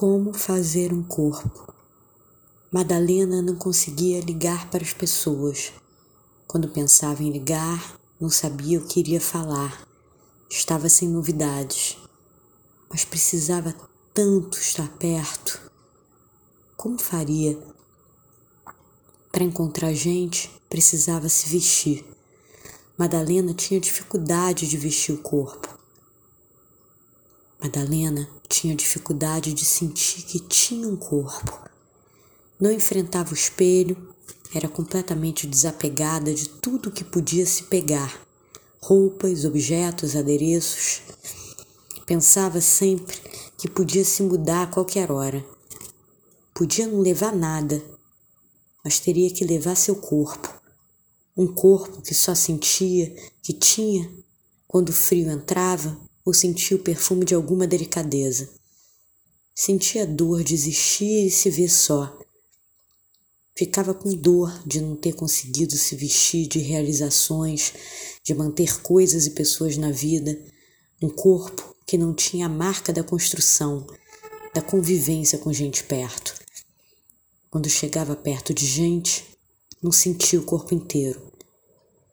Como fazer um corpo? Madalena não conseguia ligar para as pessoas. Quando pensava em ligar, não sabia o que iria falar. Estava sem novidades, mas precisava tanto estar perto. Como faria? Para encontrar gente, precisava se vestir. Madalena tinha dificuldade de vestir o corpo. Madalena tinha dificuldade de sentir que tinha um corpo. Não enfrentava o espelho, era completamente desapegada de tudo que podia se pegar roupas, objetos, adereços. Pensava sempre que podia se mudar a qualquer hora. Podia não levar nada, mas teria que levar seu corpo. Um corpo que só sentia que tinha quando o frio entrava ou sentia o perfume de alguma delicadeza. Sentia dor de existir e se ver só. Ficava com dor de não ter conseguido se vestir de realizações, de manter coisas e pessoas na vida, um corpo que não tinha a marca da construção, da convivência com gente perto. Quando chegava perto de gente, não sentia o corpo inteiro.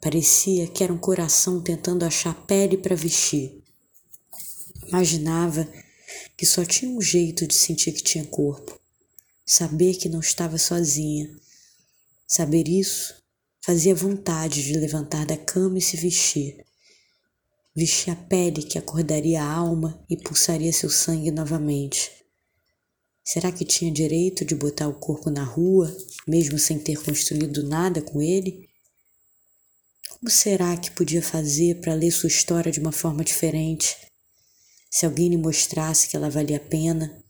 Parecia que era um coração tentando achar pele para vestir. Imaginava que só tinha um jeito de sentir que tinha corpo, saber que não estava sozinha. Saber isso fazia vontade de levantar da cama e se vestir. Vestir a pele que acordaria a alma e pulsaria seu sangue novamente. Será que tinha direito de botar o corpo na rua, mesmo sem ter construído nada com ele? Como será que podia fazer para ler sua história de uma forma diferente? Se alguém lhe mostrasse que ela valia a pena,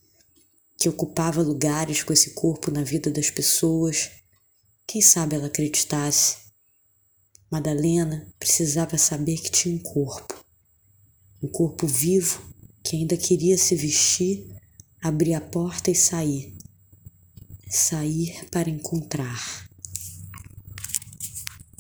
que ocupava lugares com esse corpo na vida das pessoas, quem sabe ela acreditasse. Madalena precisava saber que tinha um corpo, um corpo vivo que ainda queria se vestir, abrir a porta e sair. Sair para encontrar.